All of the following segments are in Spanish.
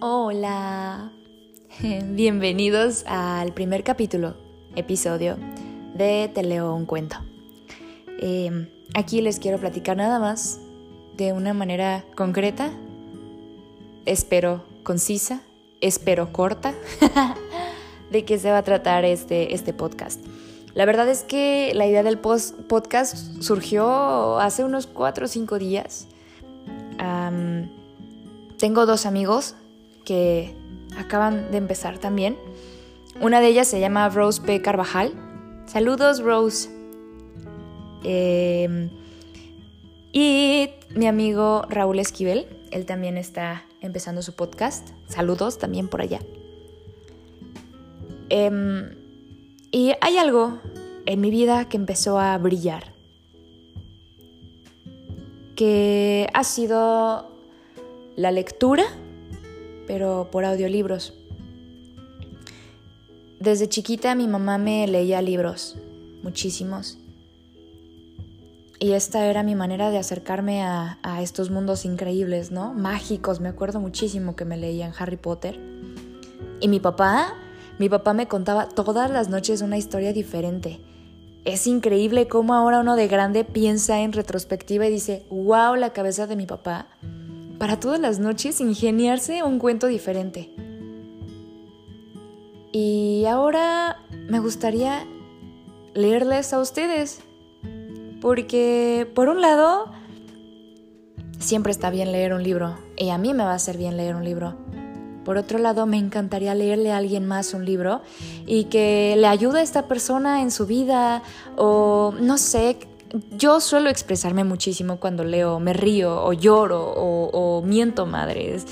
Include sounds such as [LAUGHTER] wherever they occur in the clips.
Hola. [LAUGHS] Bienvenidos al primer capítulo, episodio de Te leo un cuento. Eh, aquí les quiero platicar nada más de una manera concreta, espero concisa, espero corta, [LAUGHS] de qué se va a tratar este, este podcast. La verdad es que la idea del podcast surgió hace unos 4 o 5 días. tengo dos amigos que acaban de empezar también. Una de ellas se llama Rose P. Carvajal. Saludos, Rose. Em, y mi amigo Raúl Esquivel, él también está empezando su podcast. Saludos también por allá. Em, y hay algo en mi vida que empezó a brillar, que ha sido la lectura, pero por audiolibros. Desde chiquita mi mamá me leía libros, muchísimos. Y esta era mi manera de acercarme a, a, estos mundos increíbles, ¿no? Mágicos. Me acuerdo muchísimo que me leían Harry Potter. Y mi papá mi papá me contaba todas las noches una historia diferente. Es increíble cómo ahora uno de grande piensa en retrospectiva y dice, wow, la cabeza de mi papá. Para todas las noches ingeniarse un cuento diferente. Y ahora me gustaría leerles a ustedes. Porque, por un lado, siempre está bien leer un libro. Y a mí me va a hacer bien leer un libro. Por otro lado, me encantaría leerle a alguien más un libro y que le ayude a esta persona en su vida o no sé, yo suelo expresarme muchísimo cuando leo, me río o lloro o, miento madres.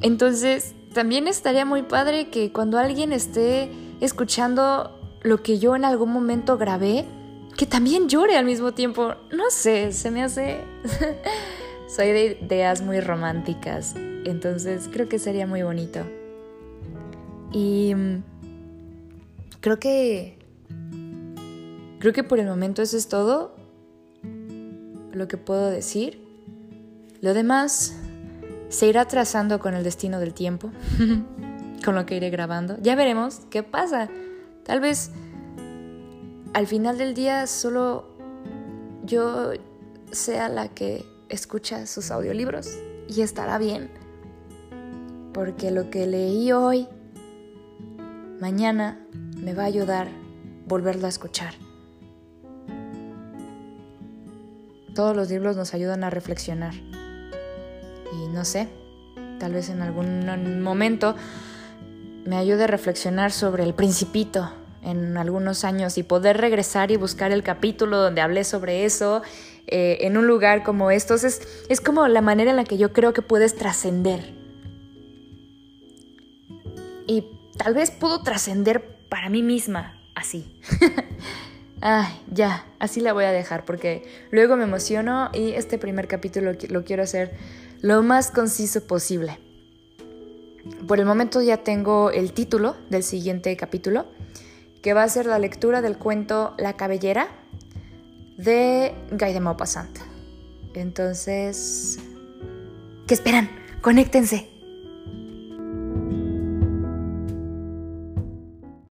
Entonces, también estaría muy padre que cuando alguien esté escuchando lo que yo en algún momento grabé, que también llore al mismo tiempo. No sé, se me hace... [LAUGHS] Soy de ideas muy románticas. Entonces creo que sería muy bonito. Y mm, creo que... Creo que por el momento eso es todo lo que puedo decir. Lo demás se irá trazando con el destino del tiempo, [LAUGHS] con lo que iré grabando. Ya veremos qué pasa. Tal vez al final del día solo yo sea la que escucha sus audiolibros y estará bien porque lo que leí hoy, mañana me va a ayudar volverlo a escuchar. Todos los libros nos ayudan a reflexionar. Y no sé, tal vez en algún momento me ayude a reflexionar sobre el principito en algunos años y poder regresar y buscar el capítulo donde hablé sobre eso eh, en un lugar como estos. Es, es como la manera en la que yo creo que puedes trascender y tal vez puedo trascender para mí misma así. [LAUGHS] Ay, ya, así la voy a dejar porque luego me emociono y este primer capítulo lo quiero hacer lo más conciso posible. Por el momento ya tengo el título del siguiente capítulo, que va a ser la lectura del cuento La cabellera de Guy de Maupassant. Entonces, ¿qué esperan? Conéctense.